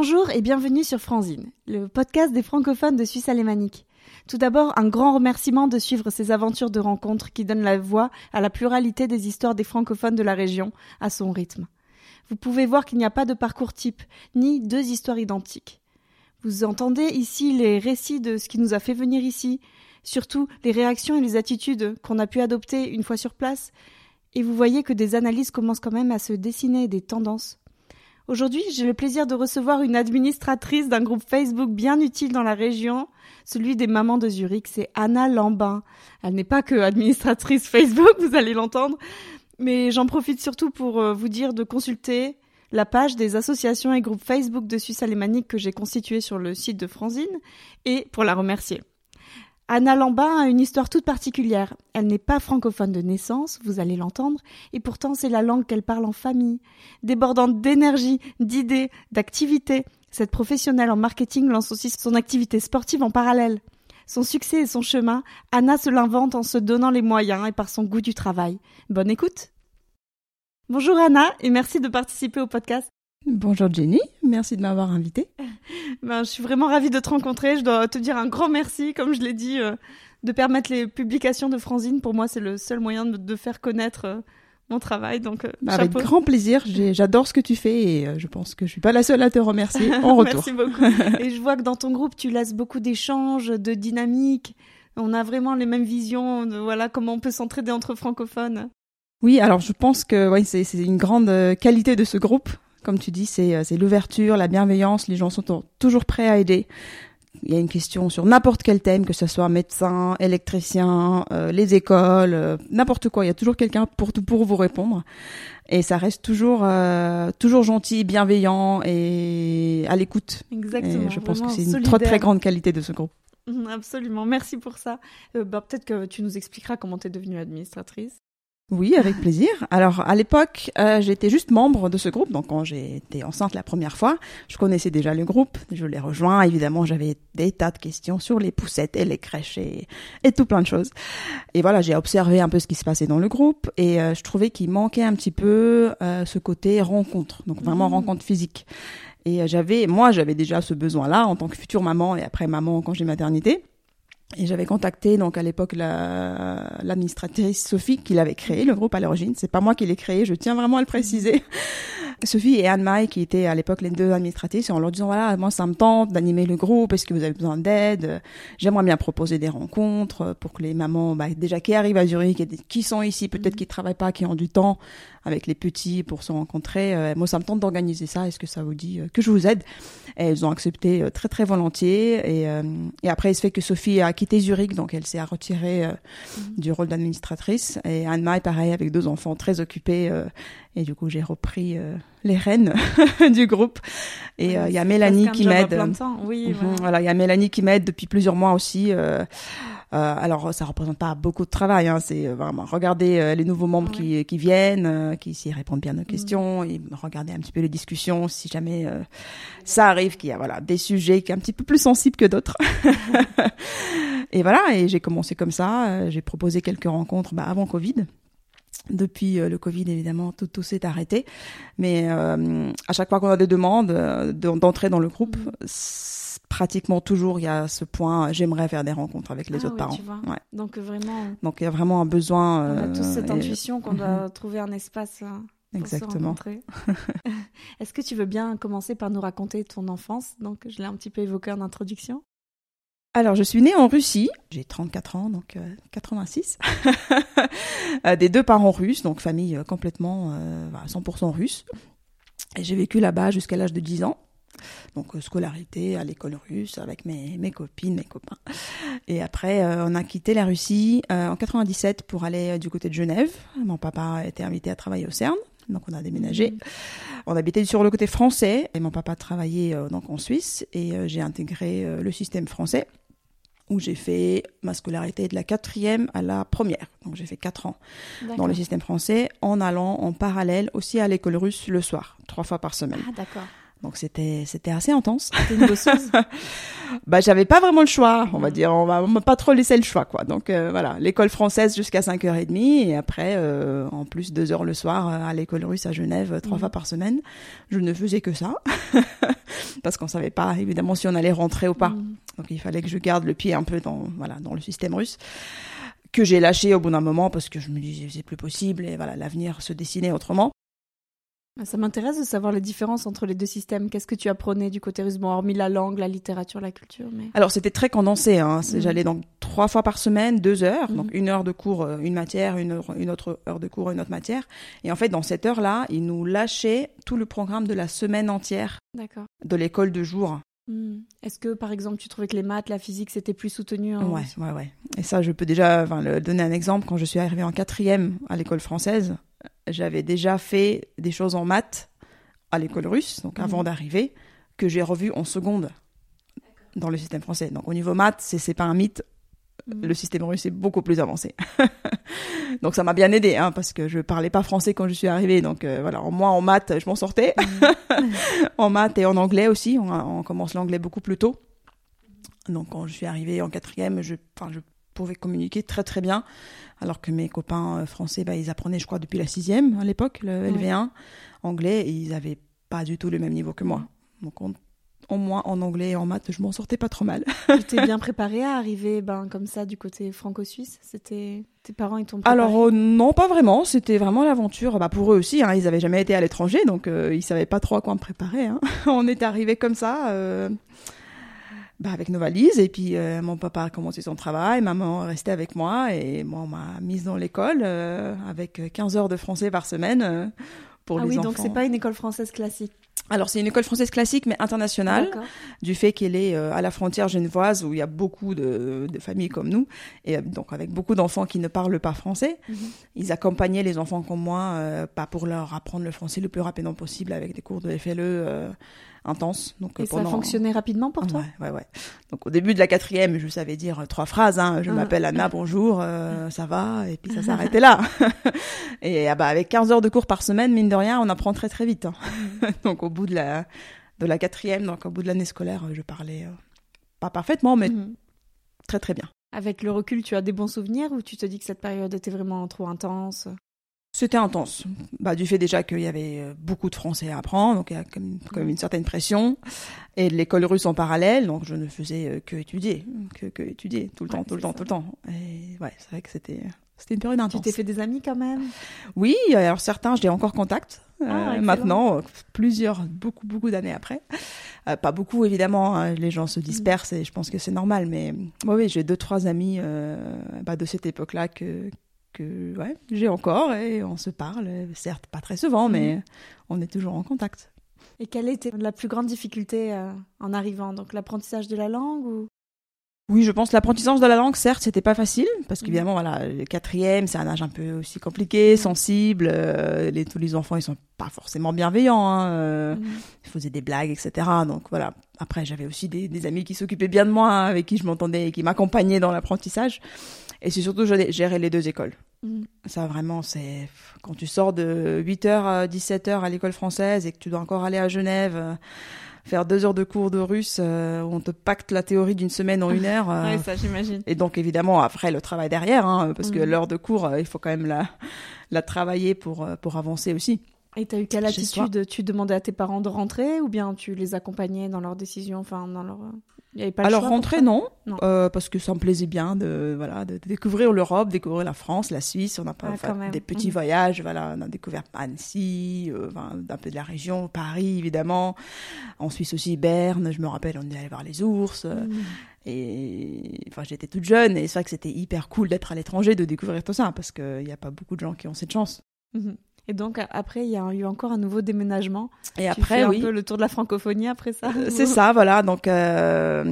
Bonjour et bienvenue sur Franzine, le podcast des francophones de Suisse alémanique. Tout d'abord, un grand remerciement de suivre ces aventures de rencontres qui donnent la voix à la pluralité des histoires des francophones de la région, à son rythme. Vous pouvez voir qu'il n'y a pas de parcours type, ni deux histoires identiques. Vous entendez ici les récits de ce qui nous a fait venir ici, surtout les réactions et les attitudes qu'on a pu adopter une fois sur place, et vous voyez que des analyses commencent quand même à se dessiner, des tendances. Aujourd'hui, j'ai le plaisir de recevoir une administratrice d'un groupe Facebook bien utile dans la région, celui des mamans de Zurich, c'est Anna Lambin. Elle n'est pas que administratrice Facebook, vous allez l'entendre, mais j'en profite surtout pour euh, vous dire de consulter la page des associations et groupes Facebook de Suisse alémanique que j'ai constitué sur le site de Franzine et pour la remercier. Anna Lambin a une histoire toute particulière. Elle n'est pas francophone de naissance, vous allez l'entendre, et pourtant c'est la langue qu'elle parle en famille. Débordante d'énergie, d'idées, d'activités, cette professionnelle en marketing lance aussi son activité sportive en parallèle. Son succès et son chemin, Anna se l'invente en se donnant les moyens et par son goût du travail. Bonne écoute Bonjour Anna et merci de participer au podcast. Bonjour Jenny, merci de m'avoir invitée. Ben, je suis vraiment ravie de te rencontrer. Je dois te dire un grand merci, comme je l'ai dit, euh, de permettre les publications de Franzine. Pour moi, c'est le seul moyen de, faire connaître euh, mon travail. Donc, euh, bah, avec grand plaisir. J'adore ce que tu fais et je pense que je suis pas la seule à te remercier en retour. Merci beaucoup. et je vois que dans ton groupe, tu laisses beaucoup d'échanges, de dynamique. On a vraiment les mêmes visions de voilà comment on peut s'entraider entre francophones. Oui, alors je pense que ouais, c'est une grande qualité de ce groupe comme tu dis, c'est euh, l'ouverture, la bienveillance. Les gens sont toujours prêts à aider. Il y a une question sur n'importe quel thème, que ce soit médecin, électricien, euh, les écoles, euh, n'importe quoi. Il y a toujours quelqu'un pour pour vous répondre. Et ça reste toujours toujours gentil, bienveillant et à l'écoute. Exactement. Et je pense que c'est une très très grande qualité de ce groupe. Absolument, merci pour ça. bah, Peut-être que tu nous expliqueras comment tu es devenue administratrice. Oui, avec plaisir. Alors à l'époque, euh, j'étais juste membre de ce groupe, donc quand j'étais enceinte la première fois, je connaissais déjà le groupe, je l'ai rejoint. Évidemment, j'avais des tas de questions sur les poussettes et les crèches et, tout plein de choses. Et voilà, j'ai observé un peu ce qui se passait dans le groupe et euh, je trouvais qu'il manquait un petit peu euh, ce côté rencontre, donc vraiment mmh. rencontre physique. Et j'avais, moi, j'avais déjà ce besoin-là en tant que future maman et après maman en congé maternité. Et j'avais contacté donc à l'époque l'administratrice Sophie qui l'avait créé le groupe à l'origine. C'est pas moi qui l'ai créé, je tiens vraiment à le préciser. Sophie et Anne-Maille qui étaient à l'époque les deux administratrices en leur disant voilà moi ça me tente d'animer le groupe est-ce que vous avez besoin d'aide? J'aimerais bien proposer des rencontres pour que les mamans bah, déjà qui arrivent à Zurich et qui sont ici peut-être qui travaillent pas qui ont du temps avec les petits pour se rencontrer euh, moi ça me tente d'organiser ça est-ce que ça vous dit euh, que je vous aide? Et elles ont accepté euh, très très volontiers et, et après il se fait que Sophie a quitté Zurich donc elle s'est retirée mm-hmm. du rôle d'administratrice. Et Anne-Maille pareil avec deux enfants très occupés et du coup, j'ai repris euh, les rênes du groupe. Et euh, il y a Mélanie qui m'aide. Oui, mhm, voilà, il y a Mélanie qui m'aide depuis plusieurs mois aussi. Euh, alors, ça représente pas beaucoup de travail. Hein, c'est vraiment regarder les nouveaux membres qui, qui viennent, qui s'y répondent bien nos mhm. questions, et regarder un petit peu les discussions si jamais ça arrive qu'il y a voilà des sujets qui sont un petit peu plus sensibles que d'autres. et voilà, et j'ai commencé comme ça. J'ai proposé quelques rencontres bah, avant Covid. Depuis euh, le Covid, évidemment, tout, tout s'est arrêté. Mais euh, à chaque fois qu'on a des demandes euh, d'entrer dans le groupe, pratiquement toujours, il y a ce point, j'aimerais faire des rencontres avec les ah autres parents. Tu vois. Ouais. Donc vraiment. Donc il y a vraiment un besoin. On a tous cette intuition qu'on doit trouver un espace. Pour Exactement. Est-ce que tu veux bien commencer par nous raconter ton enfance? Donc, je l'ai un petit peu évoqué en introduction. Alors, je suis née en Russie. J'ai 34 ans, donc 86. Euh, euh, des deux parents russes, donc famille euh, complètement 100% russe. Et j'ai vécu là-bas jusqu'à l'âge de 10 ans. Donc scolarité à l'école russe avec mes, mes copines, mes copains. Et après, on a quitté la Russie en 97 pour aller du côté de Genève. Mon papa a été invité à travailler au CERN. Donc on a déménagé. Mmh. On habitait sur le côté français et mon papa travaillait donc en Suisse et j'ai intégré le système français où j'ai fait ma scolarité de la quatrième à la première. Donc j'ai fait quatre ans dans le système français en allant en parallèle aussi à l'école russe le soir, trois fois par semaine. Ah d'accord. Donc c'était c'était assez intense. Une bosseuse. bah j'avais pas vraiment le choix, on va mm. dire, on m'a pas trop laissé le choix quoi. Donc euh, voilà, l'école française jusqu'à 5h30 et après euh, en plus deux heures le soir à l'école russe à Genève trois mm. fois par semaine. Je ne faisais que ça. parce qu'on savait pas évidemment si on allait rentrer ou pas. Mm. Donc il fallait que je garde le pied un peu dans voilà dans le système russe que j'ai lâché au bout d'un moment parce que je me disais c'est plus possible et voilà l'avenir se dessinait autrement. Ça m'intéresse de savoir les différences entre les deux systèmes. Qu'est-ce que tu apprenais du côté russe? Bon, hormis la langue, la littérature, la culture, mais... Alors c'était très condensé. Hein. Mhm. J'allais donc trois fois par semaine, deux heures, Mhm. donc une heure de cours, euh, une matière, une, heure- une autre heure de cours, une autre matière. Et en fait, dans cette heure-là, ils nous lâchaient tout le programme de la semaine entière de l'école de jour. Hmm. Est-ce que, par exemple, tu trouvais que les maths, la physique, c'était plus soutenu en Ouais, ouais, ouais. Et ça, je peux déjà le, donner un exemple. Quand je suis arrivée en quatrième à l'école française, j'avais déjà fait des choses en maths à l'école russe, donc avant Mhm. d'arriver, que j'ai revu en seconde dans le système français. Donc au niveau maths, c'est pas un mythe. Hmm. Le système russe est beaucoup plus avancé. donc ça m'a bien aidé, hein, parce que je parlais pas français quand je suis arrivée. Donc euh, voilà, moins en maths, je m'en sortais. en maths et en anglais aussi. On, on commence l'anglais beaucoup plus tôt. Donc quand je suis arrivée en quatrième, je, enfin, je pouvais communiquer très très bien, alors que mes copains euh, français, bah, ils apprenaient, je crois, depuis la sixième à l'époque, le Ouais. LV1, anglais, et ils avaient pas du tout le même niveau que moi. Donc on- au moins en anglais et en maths, je m'en sortais pas trop mal. Tu t'es bien préparé à arriver ben, comme ça du côté franco-suisse? C'était Tes parents, ils t'ont préparé? Alors euh, non, pas vraiment. C'était vraiment l'aventure. Bah, pour eux aussi, hein, ils avaient jamais été à l'étranger, donc euh, ils savaient pas trop à quoi me préparer. hein. On est arrivé comme ça, euh, bah, avec nos valises, et puis euh, mon papa a commencé son travail, maman est restée avec moi, et moi on m'a mise dans l'école euh, avec 15 heures de français par semaine. euh, pour Ah les oui, enfants. donc c'est pas une école française classique. Alors c'est une école française classique mais internationale du fait qu'elle est euh, à la frontière genevoise où il y a beaucoup de, de familles comme nous et euh, donc avec beaucoup d'enfants qui ne parlent pas français. Mhm. Ils accompagnaient les enfants comme moi euh, pas pour leur apprendre le français le plus rapidement possible avec des cours de FLE euh, intenses. Donc, euh, Et ça pendant... fonctionnait rapidement pour toi Ouais, ouais, ouais. Donc au début de la quatrième, je savais dire euh, trois phrases. Hein. Je Ah. m'appelle Anna, bonjour, euh, ça va, et puis ça s'arrêtait là. et ah bah avec 15 heures de cours par semaine, mine de rien, on apprend très très vite. hein. donc au bout de la de la quatrième, donc au bout de l'année scolaire, euh, je parlais euh, pas parfaitement, mais Mhm. très très bien. Avec le recul, tu as des bons souvenirs ou tu te dis que cette période était vraiment trop intense? C'était intense. Bah, du fait déjà qu'il y avait euh, beaucoup de français à apprendre, donc il y a comme, comme une certaine pression. Et l'école russe en parallèle, donc je ne faisais euh, que étudier, que, que étudier, tout le Ouais, temps, tout le temps, tout le temps. Et ouais, c'est vrai que c'était, c'était une période Tu intense. t'es fait des amis quand même? Oui, alors certains, j'ai encore contact. euh, Ah, excellent. maintenant, euh, plusieurs, beaucoup, beaucoup d'années après. Euh, pas beaucoup, évidemment, hein, les gens se dispersent et je pense que c'est normal, mais oui, oui, j'ai deux, trois amis euh, bah, de cette époque-là que, que ouais, j'ai encore et on se parle, certes pas très souvent, mais on est toujours en contact. Et quelle était la plus grande difficulté euh, en arrivant? Donc l'apprentissage de la langue ou? Oui, je pense que l'apprentissage de la langue, certes, c'était pas facile, parce Mhm. qu'évidemment, voilà, le quatrième, c'est un âge un peu aussi compliqué, sensible. euh, les, tous les enfants, ils sont pas forcément bienveillants. Hein, euh, Mhm. ils faisaient des blagues, etc. Donc voilà. Après, j'avais aussi des, des amis qui s'occupaient bien de moi, hein, avec qui je m'entendais et qui m'accompagnaient dans l'apprentissage. Et c'est surtout gérer les deux écoles. Mhm. Ça, vraiment, c'est quand tu sors de 8h à 17h à l'école française et que tu dois encore aller à Genève, euh, faire deux heures de cours de russe, euh, où on te pacte la théorie d'une semaine en une heure. euh, Ouais, ça j'imagine. et donc évidemment après le travail derrière, hein, parce que Mhm. l'heure de cours, euh, il faut quand même la, la travailler pour, pour avancer aussi. Et t'as eu quelle attitude? Tu demandais à tes parents de rentrer ou bien tu les accompagnais dans leurs décisions Enfin, dans leur. Il y avait pas le Alors choix rentrer non, Non. euh, parce que ça me plaisait bien de voilà de, découvrir l'Europe, découvrir la France, la Suisse. On a pas Ah, même. des petits Mhm. voyages, voilà, on a découvert Annecy, euh, un peu de la région, Paris évidemment. En Suisse aussi Berne. Je me rappelle, on est allé voir les ours. Mhm. Et enfin, j'étais toute jeune et c'est vrai que c'était hyper cool d'être à l'étranger, de découvrir tout ça, parce qu'il n'y a pas beaucoup de gens qui ont cette chance. Mhm. Et donc après, il y a eu encore un nouveau déménagement. Et après, fais un oui. peu le tour de la francophonie après ça. Euh, C'est ça, voilà. Donc euh,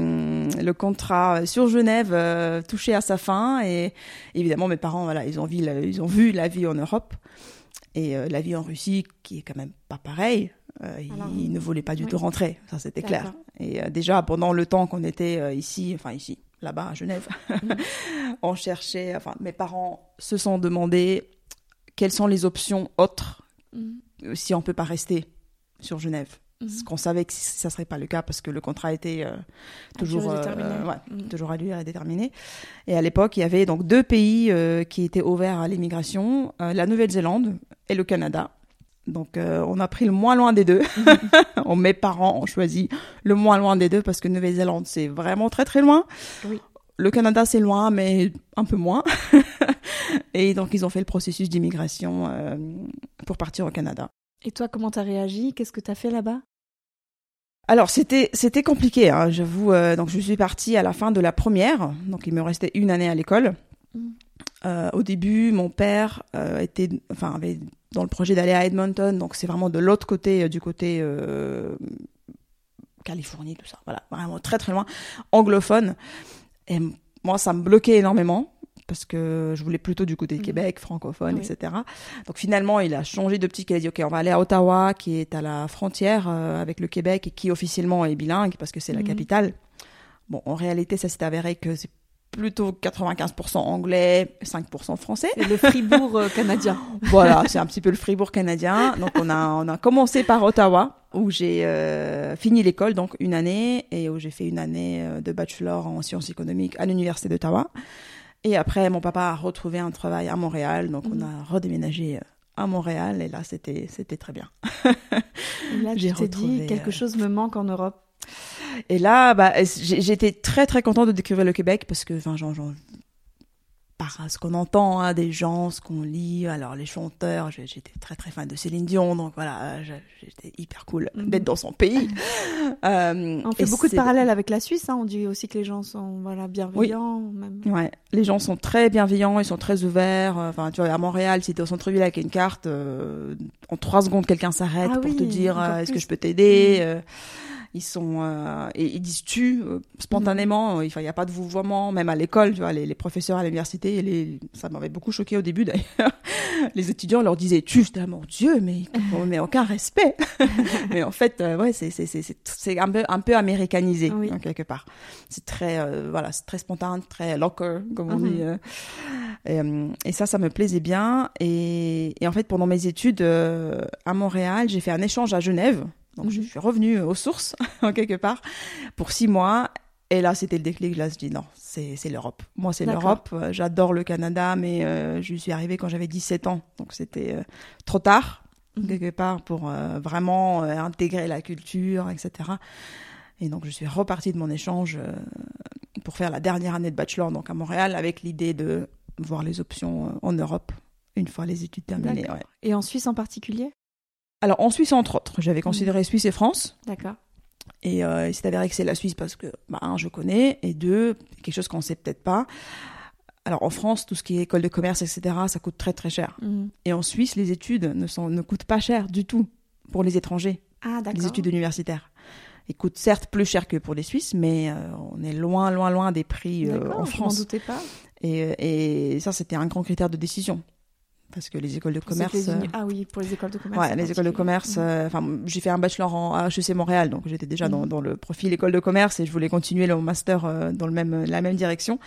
le contrat sur Genève euh, touchait à sa fin et évidemment mes parents, voilà, ils ont vu, la, ils ont vu la vie en Europe et euh, la vie en Russie qui est quand même pas pareille. Ils- Alors, ils ne voulaient pas du oui. tout rentrer, ça c'était clair. Et déjà pendant le temps qu'on était ici, enfin ici, là-bas à Genève, on cherchait. Enfin, mes parents se sont demandé quelles sont les options autres Mhm. euh, si on peut pas rester sur Genève? Mhm. Ce qu'on savait que ça serait pas le cas parce que le contrat était euh, toujours durée euh, ouais, Mhm. toujours à durée déterminée. Et à l'époque, il y avait donc deux pays euh, qui étaient ouverts à l'immigration euh, la Nouvelle-Zélande et le Canada. Donc euh, on a pris le moins loin des deux. Mes parents ont choisi le moins loin des deux parce que Nouvelle-Zélande c'est vraiment très très loin. Oui. Le Canada c'est loin mais un peu moins. et donc ils ont fait le processus d'immigration euh, pour partir au Canada. Et toi, comment t'as réagi? Qu'est-ce que t'as fait là-bas? Alors c'était c'était compliqué, hein, j'avoue. euh, donc je suis partie à la fin de la première, donc il me restait une année à l'école. Mm. Euh, au début, mon père était, enfin, avait dans le projet d'aller à Edmonton, donc c'est vraiment de l'autre côté, du côté Californie, tout ça. Voilà, vraiment très très loin, anglophone. Et moi, ça me bloquait énormément parce que je voulais plutôt du côté Mhm. Québec, francophone, Oui. etc. Donc finalement, il a changé d'optique. Il a dit, OK, on va aller à Ottawa, qui est à la frontière euh, avec le Québec et qui officiellement est bilingue parce que c'est la Mhm. capitale. Bon, en réalité, ça s'est avéré que c'est plutôt 95% anglais, 5% français. C'est le Fribourg euh, canadien. Voilà, c'est un petit peu le Fribourg canadien. Donc on a on a commencé par Ottawa où j'ai euh, fini l'école donc une année et où j'ai fait une année euh, de bachelor en sciences économiques à l'université d'Ottawa. Et après mon papa a retrouvé un travail à Montréal donc on Mhm. a redéménagé euh, à Montréal et là c'était c'était très bien. Et là, J'ai t'es dit, retrouvé, quelque euh, chose me manque en Europe. Et là, bah, j'étais très très contente de découvrir le Québec parce que, enfin, j'en, j'en- par ce qu'on entend, hein, des gens, ce qu'on lit, alors les chanteurs, j'étais très très fan de Céline Dion, donc voilà, euh, j'étais hyper cool Mhm. d'être dans son pays. Euh, On fait beaucoup de parallèles avec la Suisse. Hein. On dit aussi que les gens sont voilà bienveillants. Même. Ouais, les gens sont très bienveillants, ils sont très ouverts. euh, Enfin, tu vois, à Montréal, si t'es au centre-ville avec une carte, euh, en trois secondes, quelqu'un s'arrête Ah pour oui, te dire est-ce que je peux t'aider Mhm. euh, Ils sont euh, et ils disent tu euh, spontanément. Il n'y a pas de vouvoiement, même à l'école. Tu vois, les, les professeurs à l'université, les, ça m'avait beaucoup choqué au début d'ailleurs. Les étudiants leur disaient tu. J'étais là, mon Dieu, mais mais aucun respect. mais en fait, euh, ouais, c'est un peu un peu américanisé Oui. hein, quelque part. C'est très euh, voilà, c'est très spontané, très locker comme on Mhm. dit. euh. Et, euh, et ça, ça me plaisait bien. Et, et en fait, pendant mes études euh, à Montréal, j'ai fait un échange à Genève. Donc, je Mhm. suis revenue aux sources, en quelque part, pour six mois. Et là, c'était le déclic. Là, je dis non, c'est l'Europe. Moi, c'est l'Europe. Euh, J'adore le Canada, mais euh, je suis arrivée quand j'avais 17 ans. Donc, c'était euh, trop tard, Mhm. quelque part, pour euh, vraiment euh, intégrer la culture, etc. Et donc, je suis repartie de mon échange euh, pour faire la dernière année de bachelor donc à Montréal, avec l'idée de voir les options euh, en Europe une fois les études terminées. Ouais. Et en Suisse en particulier? Alors, en Suisse, entre autres, j'avais considéré Suisse et France. D'accord. Et euh, il s'est avéré que c'est la Suisse parce que, bah, un, je connais, et deux, quelque chose qu'on sait peut-être pas. Alors, en France, tout ce qui est école de commerce, etc., ça coûte très très cher. Mhm. Et en Suisse, les études ne, sont, ne coûtent pas cher du tout pour les étrangers, Ah d'accord. les études universitaires. Ils coûtent certes plus cher que pour les Suisses, mais euh, on est loin, loin, loin des prix euh, en je m'en France. doutais pas. Et, et ça, c'était un grand critère de décision. Parce que les écoles de commerce. euh, Ah oui, pour les écoles de commerce. Ouais, les écoles de commerce. Mhm. euh, Enfin, j'ai fait un bachelor en HEC Montréal, donc j'étais déjà dans, Mhm. dans le profil école de commerce et je voulais continuer le master euh, dans le même la même direction.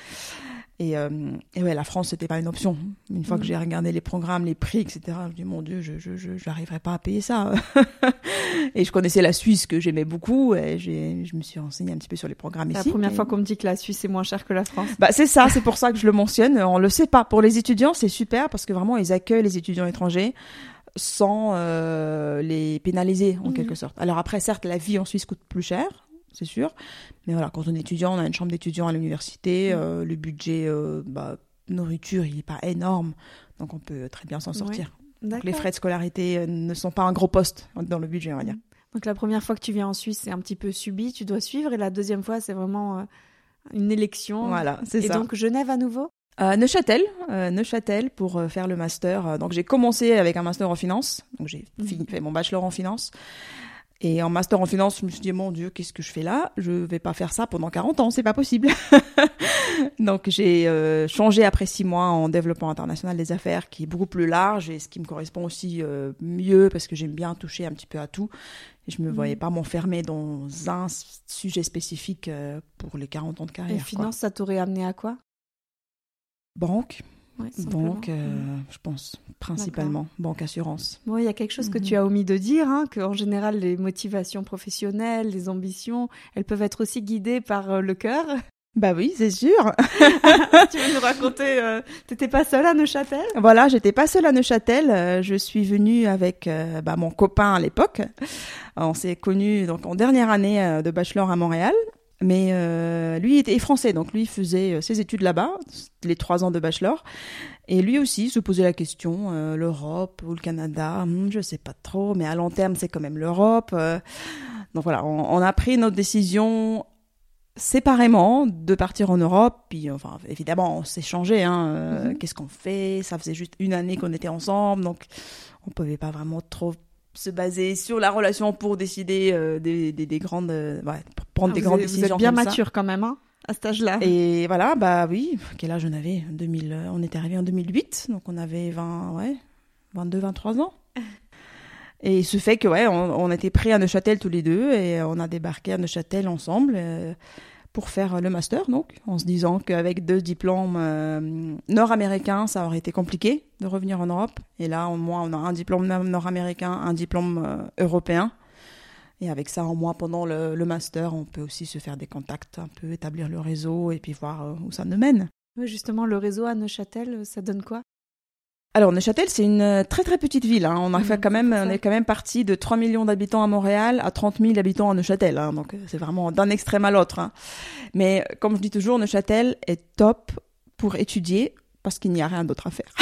Et, euh, et ouais, la France c'était pas une option. Une fois que j'ai regardé les programmes, les prix, etc. Je me dis mon Dieu, je je je j'arriverai pas à payer ça. et je connaissais la Suisse que j'aimais beaucoup et j'ai je me suis renseignée un petit peu sur les programmes C'est la ici. première Et- fois qu'on me dit que la Suisse est moins chère que la France. bah, c'est ça, c'est pour ça que je le mentionne. On le sait pas. Pour les étudiants, c'est super parce que vraiment, ils accueillent les étudiants étrangers sans euh, les pénaliser en Mhm. quelque sorte. Alors après, certes, la vie en Suisse coûte plus cher, c'est sûr. Mais voilà, quand on est étudiant, on a une chambre d'étudiant à l'université. Mhm. euh, le budget euh, bah, nourriture, il est pas énorme. Donc on peut très bien s'en sortir. Donc les frais de scolarité euh, ne sont pas un gros poste dans le budget, on va dire. Donc la première fois que tu viens en Suisse, c'est un petit peu subi, tu dois suivre, et la deuxième fois, c'est vraiment euh, une élection. Voilà, c'est Et ça. donc Genève à nouveau? Euh, Neuchâtel, euh, Neuchâtel pour euh, faire le master. Donc j'ai commencé avec un master en finance. Donc j'ai fini- fait mon bachelor en finance. Et en master en finance, je me suis dit mon Dieu, qu'est-ce que je fais là? Je vais pas faire ça pendant 40 ans, c'est pas possible. Donc j'ai euh, changé après six mois en développement international des affaires, qui est beaucoup plus large et ce qui me correspond aussi euh, mieux parce que j'aime bien toucher un petit peu à tout. Et je me Mhm. voyais pas m'enfermer dans un sujet spécifique euh, pour les 40 ans de carrière. Et quoi. finance, ça t'aurait amené à quoi? Banque, Ouais. Banque, euh, Mhm. je pense, principalement. Banque, assurance. Bon, il y a quelque chose que Mhm. tu as omis de dire, hein, qu'en général, les motivations professionnelles, les ambitions, elles peuvent être aussi guidées par euh, le cœur. Bah oui, c'est sûr. tu veux nous raconter, euh, t'étais pas seule à Neuchâtel? Voilà, j'étais pas seule à Neuchâtel. euh, je suis venue avec euh, bah, mon copain à l'époque. On s'est connus donc en dernière année de bachelor à Montréal. Mais euh, lui était français, donc lui faisait euh, ses études là-bas, les trois ans de bachelor. Et lui aussi se posait la question, euh, l'Europe ou le Canada, hmm, je sais pas trop, mais à long terme c'est quand même l'Europe. euh. donc voilà, on, on a pris notre décision séparément de partir en Europe. Puis enfin évidemment on s'est changé. Hein, euh, Mhm. Qu'est-ce qu'on fait? Ça faisait juste une année qu'on était ensemble, donc on pouvait pas vraiment trop se baser sur la relation pour décider euh, des, des, des grandes, euh, ouais, pour prendre Ah, des vous grandes êtes- Vous décisions êtes bien comme ça. mature quand même, hein, à cet âge-là. Et voilà, bah oui, quel âge on avait 2000, euh, On était arrivé en 2008, donc on avait 20, ouais, 22, 23 ans. Et ce fait que, ouais, on, on était prêts à Neuchâtel tous les deux et on a débarqué à Neuchâtel ensemble pour faire le master, donc, en se disant qu'avec deux diplômes euh, nord-américains, ça aurait été compliqué de revenir en Europe. Et là, au moins, on a un diplôme nord-américain, un diplôme euh, européen. Et avec ça, en moins, pendant le, master, on peut aussi se faire des contacts, un peu établir le réseau et puis voir euh, où ça nous mène. Justement, le réseau à Neuchâtel, ça donne quoi? Alors, Neuchâtel, c'est une euh, très très petite ville. hein. On a Mhm, fait quand même, on est quand même parti de 3 millions d'habitants à Montréal à 30 000 habitants à Neuchâtel. hein. Donc, euh, c'est vraiment d'un extrême à l'autre. hein. Mais comme je dis toujours, Neuchâtel est top pour étudier parce qu'il n'y a rien d'autre à faire.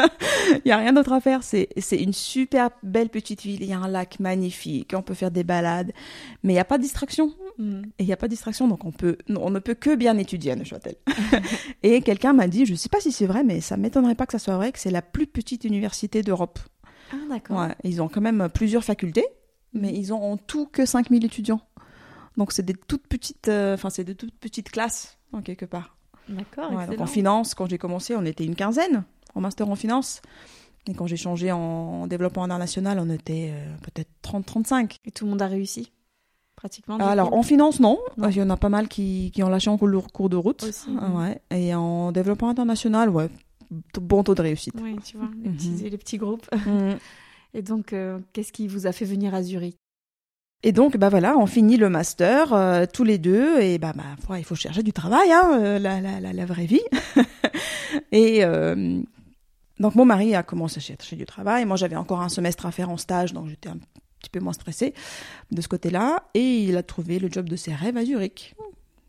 Il n'y a rien d'autre à faire. C'est c'est une super belle petite ville. Il y a un lac magnifique. On peut faire des balades, mais il n'y a pas de distraction. Hmm. Et il n'y a pas de distraction, donc on, peut, on ne peut que bien étudier à Neuchâtel. et quelqu'un m'a dit, je ne sais pas si c'est vrai, mais ça m'étonnerait pas que ça soit vrai, que c'est la plus petite université d'Europe. Ah, d'accord. Ouais, ils ont quand même plusieurs facultés, mais ils ont en tout que 5000 étudiants. Donc c'est des toutes petites, euh, c'est de toutes petites classes, en quelque part. D'accord, Ouais, donc excellent. en finance, quand j'ai commencé, on était une quinzaine en master en finance. Et quand j'ai changé en développement international, on était euh, peut-être 30-35. Et tout le monde a réussi Pratiquement Alors en finance, non. Non. Il y en a pas mal qui, qui ont lâché en cours de, cours de route. Aussi, Ah. Et en développement international, ouais, bon taux de réussite. Oui, tu vois, les, Mhm. petits, les petits groupes. Mhm. Et donc, euh, qu'est-ce qui vous a fait venir à Zurich? Et donc, bah voilà, on finit le master euh, tous les deux et bah, bah il faut chercher du travail, hein, euh, la, la, la, la vraie vie. et euh, donc mon mari a commencé à chercher du travail. Moi, j'avais encore un semestre à faire en stage, donc j'étais un petit peu moins stressée de ce côté-là. Et il a trouvé le job de ses rêves à Zurich.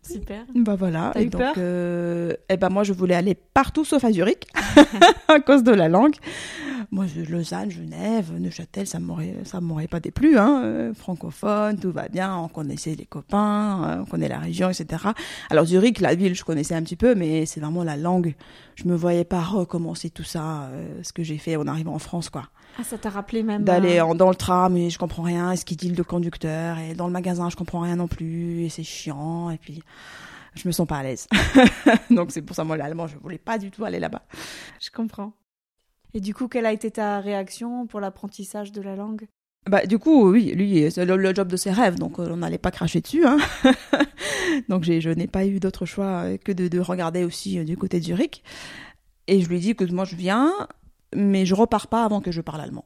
Super. Bah voilà. Et eu donc, peur? euh, eh ben moi, je voulais aller partout sauf à Zurich à cause de la langue. Moi, je- Lausanne, Genève, Neuchâtel, ça m'aurait, ça m'aurait pas déplu. Hein. euh, francophone, tout va bien. On connaissait les copains, euh, on connaît la région, etc. Alors Zurich, la ville, je connaissais un petit peu, mais c'est vraiment la langue. Je me voyais pas recommencer tout ça, euh, ce que j'ai fait en arrivant en France, quoi. Ah, ça t'a rappelé même. D'aller euh, dans le tram et je comprends rien, et ce qu'il dit le conducteur, et dans le magasin je comprends rien non plus, et c'est chiant, et puis je me sens pas à l'aise. Donc c'est pour ça moi l'allemand je voulais pas du tout aller là-bas. Je comprends. Et du coup, quelle a été ta réaction pour l'apprentissage de la langue? Bah du coup oui lui c'est le, le job de ses rêves donc euh, on n'allait pas cracher dessus. Hein. donc j'ai je n'ai pas eu d'autre choix que de, de regarder aussi euh, du côté de Zurich et je lui dis que moi je viens mais je repars pas avant que je parle allemand.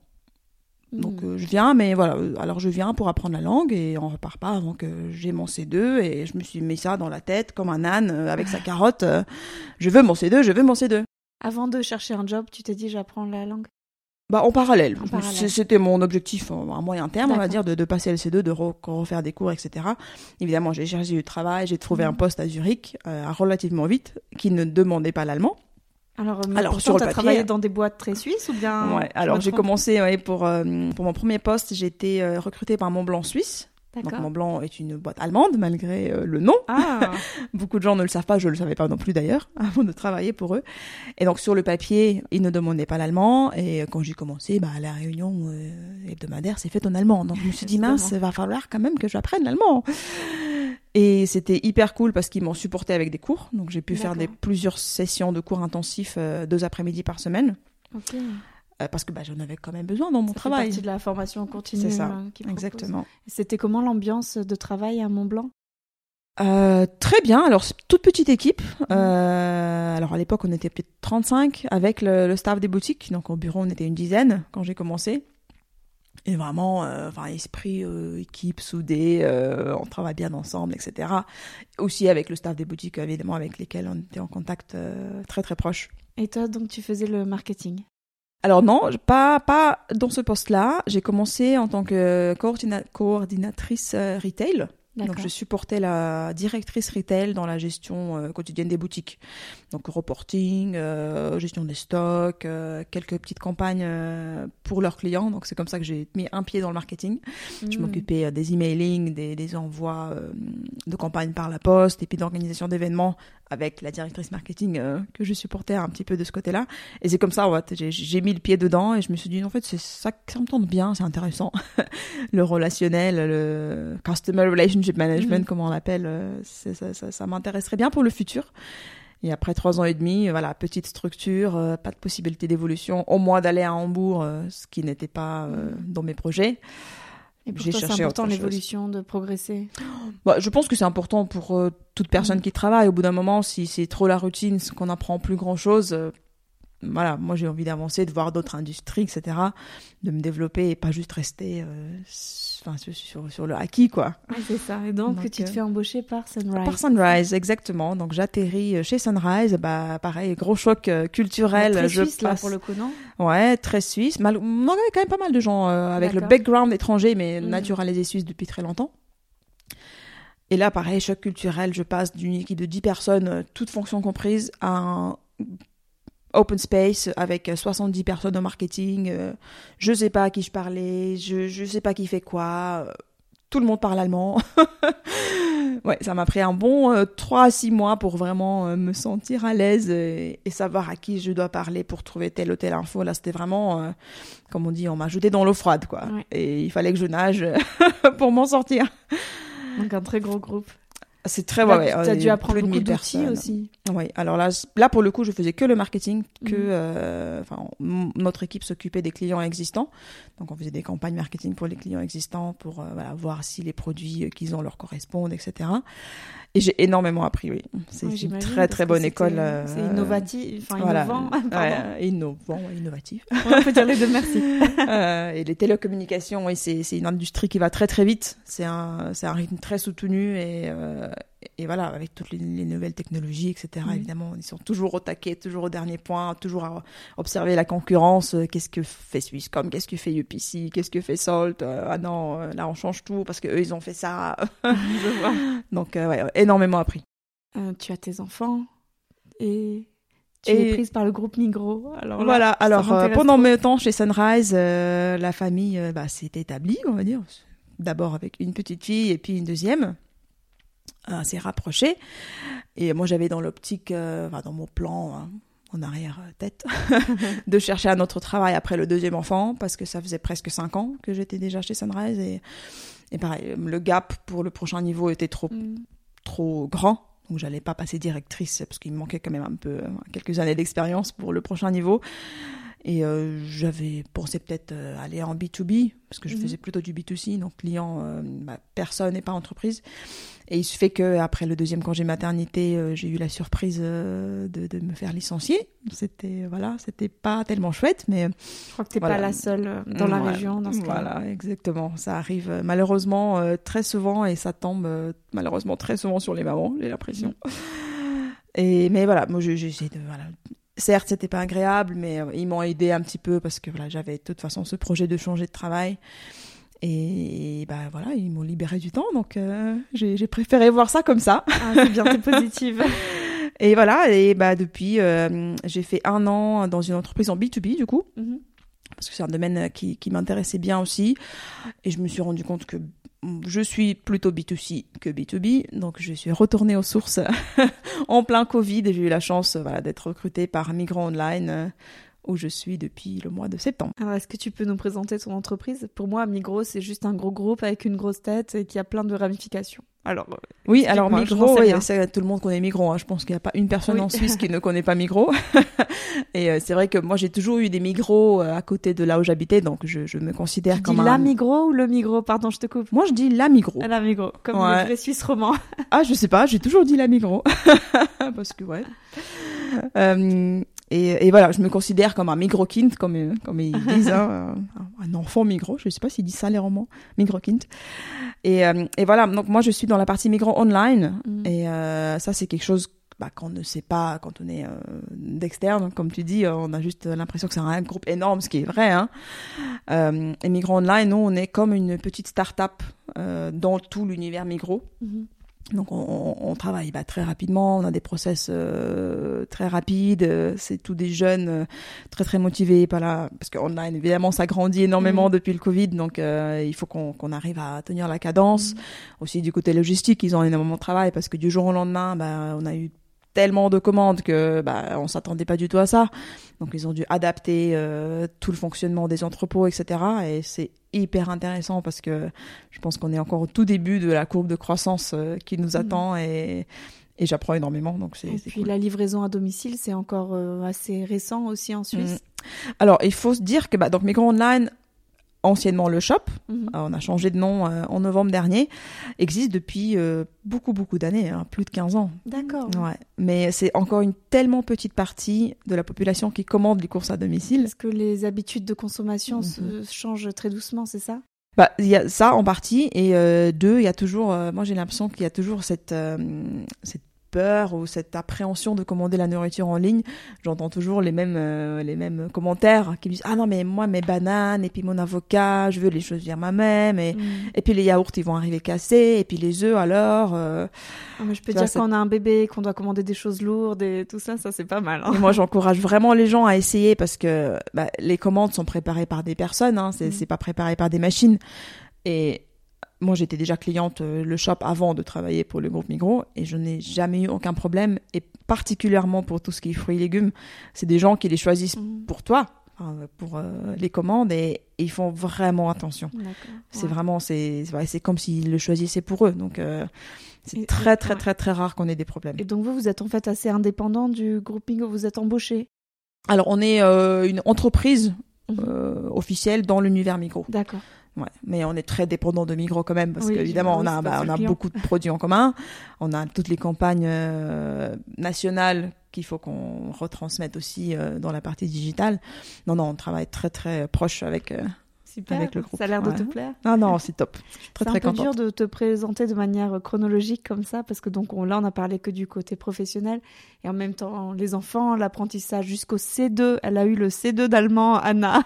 Donc Hmm. euh, je viens, mais voilà. Alors je viens pour apprendre la langue et on repart pas avant que j'ai mon C2 et je me suis mis ça dans la tête comme un âne avec sa carotte. euh, je veux mon C2, je veux mon C2. Avant de chercher un job, tu t'es dit j'apprends la langue Bah en parallèle. C'était mon objectif euh, à moyen terme, on va dire, de, de passer le C2, de re- refaire des cours, etc. Évidemment, j'ai cherché du travail, j'ai trouvé Mhm. un poste à Zurich euh, relativement vite qui ne demandait pas l'allemand. Alors, euh, Alors, sur le papier- travaillé dans des boîtes très suisses ou bien ouais. Alors j'ai commencé ouais, pour euh, pour mon premier poste, j'ai été euh, recrutée par Montblanc Suisse. Donc. Montblanc est une boîte allemande malgré euh, le nom. Ah, Beaucoup de gens ne le savent pas, je ne le savais pas non plus d'ailleurs, avant de travailler pour eux. Et donc sur le papier, ils ne demandaient pas l'allemand. Et quand j'ai commencé, bah, la réunion euh, hebdomadaire s'est faite en allemand. Donc je me suis dit, mince, il va falloir quand même que j'apprenne l'allemand. Et c'était hyper cool parce qu'ils m'ont supporté avec des cours. Donc j'ai pu faire des, plusieurs sessions de cours intensifs, euh, deux après-midi par semaine. Euh, parce que bah, j'en avais quand même besoin dans mon Ça travail. partie de la formation continue. C'est ça, proposent. Exactement. C'était comment l'ambiance de travail à Mont Blanc Euh, très bien. Alors, c'est toute petite équipe. Euh, alors, à l'époque, on était peut-être 35 avec le, le staff des boutiques. Donc, au bureau, on était une dizaine quand j'ai commencé. Et vraiment, euh, enfin, esprit, équipe soudée, euh, on travaille bien ensemble, etc. Aussi avec le staff des boutiques, évidemment, avec lesquels on était en contact très très proche. Et toi, donc, tu faisais le marketing? Alors non, pas pas dans ce poste-là. J'ai commencé en tant que coordinatrice retail. Donc je supportais la directrice retail dans la gestion euh, quotidienne des boutiques. Donc reporting, euh, gestion des stocks, euh, quelques petites campagnes pour leurs clients. Donc c'est comme ça que j'ai mis un pied dans le marketing. Je hmm. m'occupais des emailing, des, des envois de campagnes par la poste et puis d'organisation d'événements avec la directrice marketing que je supportais un petit peu de ce côté-là. Et c'est comme ça, ouais, j'ai mis le pied dedans et je me suis dit en fait c'est ça, ça me tente bien, c'est intéressant. le relationnel, le customer relationship management, mhm. comme on l'appelle, euh, ça, ça, ça m'intéresserait bien pour le futur. Et après trois ans et demi, voilà, petite structure, euh, pas de possibilité d'évolution, au moins d'aller à Hambourg, euh, ce qui n'était pas mhm. dans mes projets. Et pour toi, c'est important l'évolution, de progresser bah, Je pense que c'est important pour toute personne mhm. qui travaille. Au bout d'un moment, si c'est trop la routine, qu'on n'apprend plus grand-chose, voilà, moi j'ai envie d'avancer, de voir d'autres industries, etc., de me développer et pas juste rester euh, sur, sur, le acquis, quoi. c'est ça. Et donc, tu te euh, fais embaucher par Sunrise. Par Sunrise, exactement. Donc j'atterris chez Sunrise, bah pareil, gros choc euh, culturel. Très je suisse là pour le coup, non? Ouais, très suisse. Mal... On avait quand même pas mal de gens avec le background étranger, mais mm. naturalisé suisse depuis très longtemps. Et là, pareil, choc culturel, je passe d'une équipe de 10 personnes, toutes fonctions comprises, à un open space avec 70 personnes au marketing. Euh, je sais pas à qui je parlais, je, je sais pas qui fait quoi. Tout le monde parle allemand. ouais, ça m'a pris un bon 3 euh, à 6 mois pour vraiment euh, me sentir à l'aise et, savoir à qui je dois parler pour trouver telle ou telle info. Là, c'était vraiment, comme on dit, on m'a jeté dans l'eau froide, quoi. Et il fallait que je nage pour m'en sortir. Donc un très gros groupe. C'est très ouais, Tu as dû apprendre beaucoup d'outils aussi. Oui, alors là, là pour le coup, je faisais que le marketing, que mhm. euh, enfin notre équipe s'occupait des clients existants. Donc on faisait des campagnes marketing pour les clients existants pour euh, voilà, voir si les produits qu'ils ont leur correspondent, etc. Et j'ai énormément appris, oui. C'est une très très bonne école. Euh, c'est innovatif, enfin innovant. Ouais, innovant, innovatif. on peut dire les deux, merci. euh, et les télécommunications, oui, c'est une industrie qui va très très vite. C'est un, un rythme très soutenu et, euh, et voilà, avec toutes les, nouvelles technologies, etc. Évidemment, ils sont toujours au taquet, toujours au dernier point, toujours à observer la concurrence. Euh, qu'est-ce que fait Swisscom Qu'est-ce que fait UPC Qu'est-ce que fait Salt euh, Ah non, euh, là on change tout parce que eux ils ont fait ça. Donc ouais, énormément appris. tu as tes enfants et tu es prise par le groupe Migros. Alors voilà. Alors pendant mes temps chez Sunrise, la famille bah, s'est établie, on va dire. D'abord avec une petite fille et puis une deuxième assez rapproché. Et moi, j'avais dans l'optique, euh, dans mon plan, hein, en arrière-tête, de chercher un autre travail après le deuxième enfant, parce que ça faisait presque cinq ans que j'étais déjà chez Sunrise. Et, et pareil, le gap pour le prochain niveau était trop, mm. trop grand. Donc, j'allais pas passer directrice, parce qu'il me manquait quand même un peu, euh, quelques années d'expérience pour le prochain niveau. Et euh, j'avais pensé peut-être euh, aller en B2B, parce que je mhm. faisais plutôt du B2C, donc client, euh, bah, personne et pas entreprise. Et il se fait qu'après le deuxième congé maternité, j'ai eu la surprise de, de, me faire licencier. C'était voilà, c'était pas tellement chouette, mais je crois que t'es pas la seule dans la région dans ce cas. Voilà, exactement. Ça arrive malheureusement très souvent et ça tombe malheureusement très souvent sur les mamans. J'ai l'impression. Mhm. Et mais voilà, moi j'essaie de voilà, certes, c'était pas agréable, mais euh, ils m'ont aidé un petit peu parce que voilà, j'avais de toute façon ce projet de changer de travail. Et, bah voilà, ils m'ont libéré du temps, donc euh, j'ai préféré voir ça comme ça. Ah, c'est bien, c'est positive. et voilà, et bah depuis, euh, j'ai fait un an dans une entreprise en B2B du coup. Mm-hmm. Parce que c'est un domaine qui, qui m'intéressait bien aussi. Et je me suis rendu compte que je suis plutôt B2C que B2B, donc je suis retournée aux sources en plein Covid et j'ai eu la chance d'être recrutée par Migrant Online euh, où je suis depuis le mois de septembre. Alors, est-ce que tu peux nous présenter ton entreprise? Pour moi, Migros, c'est juste un gros groupe avec une grosse tête et qui a plein de ramifications. Alors, euh, oui, alors Migros, oui, tout le monde connaît Migros. Hein. Je pense qu'il n'y a pas une personne en Suisse qui ne connaît pas Migros. et euh, c'est vrai que moi, j'ai toujours eu des Migros euh, à côté de là où j'habitais, donc je, je me considère tu comme dis la Migros ou le Migros? Pardon, je te coupe. Moi, je dis la Migros. La Migros, comme ouais. le vrai Suisse roman. ah, je sais pas, j'ai toujours dit la Migros. Parce que, ouais. Euh, et, et, voilà, je me considère comme un micro-kind, comme, euh, comme ils disent, hein, un, enfant micro. Je sais pas s'ils disent ça les romans, micro-kind. Et, euh, et voilà, donc moi je suis dans la partie micro online. Mm. Et euh, ça, c'est quelque chose bah, qu'on ne sait pas quand on est euh, d'externe. Comme tu dis, on a juste l'impression que c'est un groupe énorme, ce qui est vrai. Hein. et Migros Online, nous, on est comme une petite start-up dans tout l'univers Migros. Mm-hmm. Donc on, on travaille bah, très rapidement, on a des process euh, très rapides, c'est tous des jeunes euh, très très motivés par la parce évidemment ça grandit énormément mm. depuis le Covid, donc euh, il faut qu'on qu'on arrive à tenir la cadence. Mm. Aussi du côté logistique, ils ont énormément de travail parce que du jour au lendemain, bah, on a eu tellement de commandes que bah, on s'attendait pas du tout à ça. Donc ils ont dû adapter euh, tout le fonctionnement des entrepôts, etc. Et c'est hyper intéressant parce que je pense qu'on est encore au tout début de la courbe de croissance euh, qui nous mm. attend et, et j'apprends énormément. Donc c'est. Et puis la livraison à domicile, c'est encore euh, assez récent aussi en Suisse. Mm. Alors il faut se dire que bah, donc Migros Online anciennement le shop, mhm. euh, on a changé de nom euh, en novembre dernier, existe depuis euh, beaucoup beaucoup d'années, hein, plus de 15 ans. D'accord. Ouais. Mais c'est encore une tellement petite partie de la population qui commande les courses à domicile. Est-ce que les habitudes de consommation se mhm. changent très doucement, c'est ça? Bah, il y a ça en partie et deux, il y a toujours, moi j'ai l'impression qu'il y a toujours cette cette peur ou cette appréhension de commander la nourriture en ligne, j'entends toujours les mêmes euh, les mêmes commentaires qui disent ah non mais moi mes bananes et puis mon avocat, je veux les choisir moi-même et, mm. et puis les yaourts ils vont arriver cassés et puis les œufs alors. Euh, ah, mais je peux dire quand on a un bébé qu'on doit commander des choses lourdes et tout ça, ça c'est pas mal. Hein. Et moi j'encourage vraiment les gens à essayer parce que bah, les commandes sont préparées par des personnes, hein, c'est mm. pas préparé par des machines et moi j'étais déjà cliente euh, le shop avant de travailler pour le groupe Migros et je n'ai jamais eu aucun problème et particulièrement pour tout ce qui est fruits et légumes, c'est des gens qui les choisissent mmh. pour toi, pour euh, les commandes et, ils font vraiment attention. C'est vraiment c'est c'est comme s'ils le choisissaient pour eux donc euh, c'est très très très très rare qu'on ait des problèmes. Et donc vous vous êtes en fait assez indépendant du groupe Migros, vous êtes embauché. Alors on est une entreprise mmh. officielle dans l'univers Migros. D'accord. Ouais, mais on est très dépendant de Migros quand même parce qu'évidemment on a bah, on a beaucoup de produits en commun, on a toutes les campagnes euh, nationales qu'il faut qu'on retransmette aussi euh, dans la partie digitale. Non non, on travaille très très proche avec euh, Super, avec le groupe. Ça a l'air de te plaire. Ah non, c'est top. Très, c'est un peu dur de te présenter de manière chronologique comme ça, parce que donc on, là, on a parlé que du côté professionnel, et en même temps, les enfants, l'apprentissage jusqu'au C2. Elle a eu le C2 d'allemand, Anna.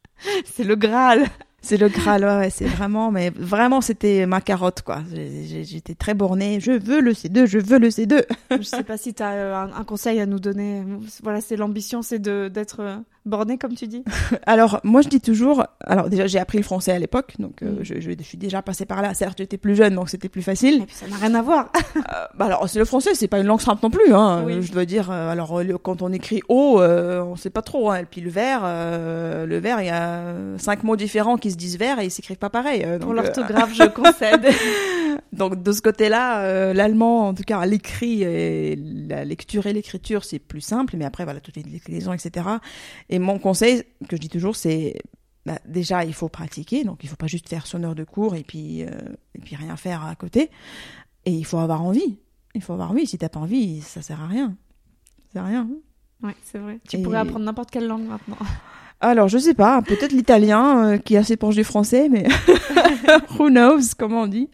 c'est le Graal. C'est le Graal, ouais, c'est vraiment, mais vraiment, c'était ma carotte, quoi. J'étais très bornée. Je veux le C2, je veux le C2. je sais pas si tu as euh, un, conseil à nous donner. Voilà, c'est l'ambition, c'est de d'être euh, borné, comme tu dis. alors, moi, je dis toujours. Alors, déjà, j'ai appris le français à l'époque, donc euh, mm. je, je, suis déjà passée par là. Certes, j'étais plus jeune, donc c'était plus facile. Et puis, ça n'a rien à voir. bah alors, c'est le français, c'est pas une langue simple non plus, hein. Je dois dire. alors, quand on écrit O, on sait pas trop. Hein. Et puis le vert, le vert, il y a cinq mots différents qui se disent vert et ils s'écrivent pas pareil. Euh, Pour l'orthographe, je concède. donc de ce côté-là, euh, l'allemand, en tout cas l'écrit et la lecture et l'écriture, c'est plus simple. Mais après, voilà, toutes les déclinaisons, etc. Et mon conseil que je dis toujours, c'est bah, déjà il faut pratiquer. Donc il faut pas juste faire son heure de cours et puis euh, et puis rien faire à côté. Et il faut avoir envie. Il faut avoir envie. Si t'as pas envie, ça sert à rien. Ça sert à rien. Ouais, c'est vrai. Tu pourrais apprendre n'importe quelle langue maintenant. Alors, je sais pas, peut-être l'italien, euh, qui est assez proche du français, mais who knows, comment on dit.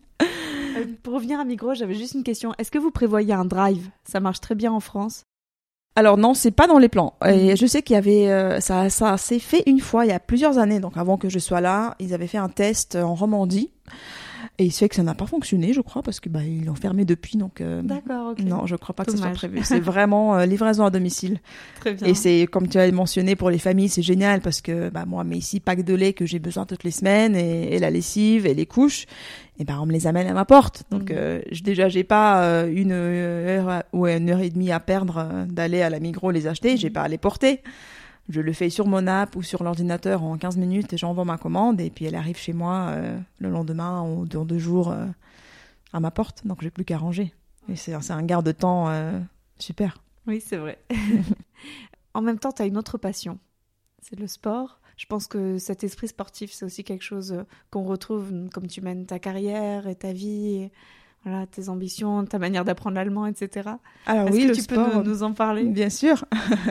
Pour revenir à Migros, j'avais juste une question. Est-ce que vous prévoyez un drive? Ça marche très bien en France. Alors non, c'est pas dans les plans. Et mhm. je sais qu'il y avait euh, ça, ça s'est fait une fois il y a plusieurs années. Donc avant que je sois là, ils avaient fait un test en Romandie. Et il se fait que ça n'a pas fonctionné, je crois, parce que bah ils l'ont fermé depuis, donc. Euh, D'accord. ok. Non, je crois pas que ce soit prévu. C'est vraiment euh, livraison à domicile. Très bien. Et c'est comme tu as mentionné pour les familles, c'est génial parce que bah moi, mais ici pack de lait que j'ai besoin toutes les semaines et, la lessive et les couches, et ben on me les amène à ma porte. Donc mhm. euh, déjà j'ai pas une heure ou une heure et demie à perdre d'aller à la Migros les acheter, j'ai mhm. pas à les porter. Je le fais sur mon app ou sur l'ordinateur en 15 minutes et j'envoie ma commande et puis elle arrive chez moi euh, le lendemain ou dans deux jours euh, à ma porte. Donc j'ai plus qu'à ranger. Et c'est un garde de temps euh, super. Oui, c'est vrai. en même temps, tu as une autre passion. C'est le sport. Je pense que cet esprit sportif, c'est aussi quelque chose qu'on retrouve comme tu mènes ta carrière et ta vie. Voilà, tes ambitions, ta manière d'apprendre l'allemand, etc. Alors oui, que le tu sport, peux nous, nous en parler? Bien sûr.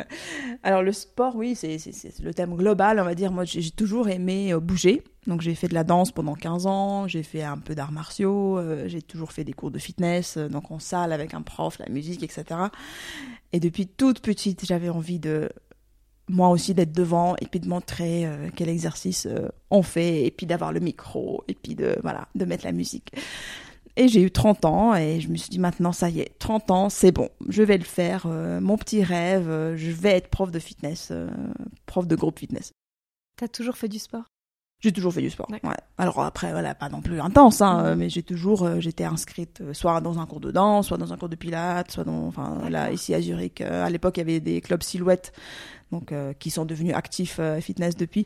Alors le sport, oui, c'est le thème global, on va dire. Moi, j'ai toujours aimé euh, bouger. Donc j'ai fait de la danse pendant 15 ans, j'ai fait un peu d'arts martiaux, euh, j'ai toujours fait des cours de fitness, euh, donc en salle avec un prof, la musique, etc. Et depuis toute petite, j'avais envie de moi aussi d'être devant et puis de montrer euh, quel exercice on fait et puis d'avoir le micro et puis de voilà de mettre la musique. Et j'ai eu 30 ans et je me suis dit maintenant ça y est, 30 ans, c'est bon, je vais le faire, euh, mon petit rêve, euh, je vais être prof de fitness, euh, prof de groupe fitness. T'as toujours fait du sport? J'ai toujours fait du sport. Ouais. Alors après voilà, pas non plus intense hein, euh, mais j'ai toujours euh, j'étais inscrite euh, soit dans un cours de danse, soit dans un cours de pilates, soit dans enfin là ici à Zurich euh, à l'époque il y avait des clubs silhouettes donc euh, qui sont devenus actifs euh, fitness depuis.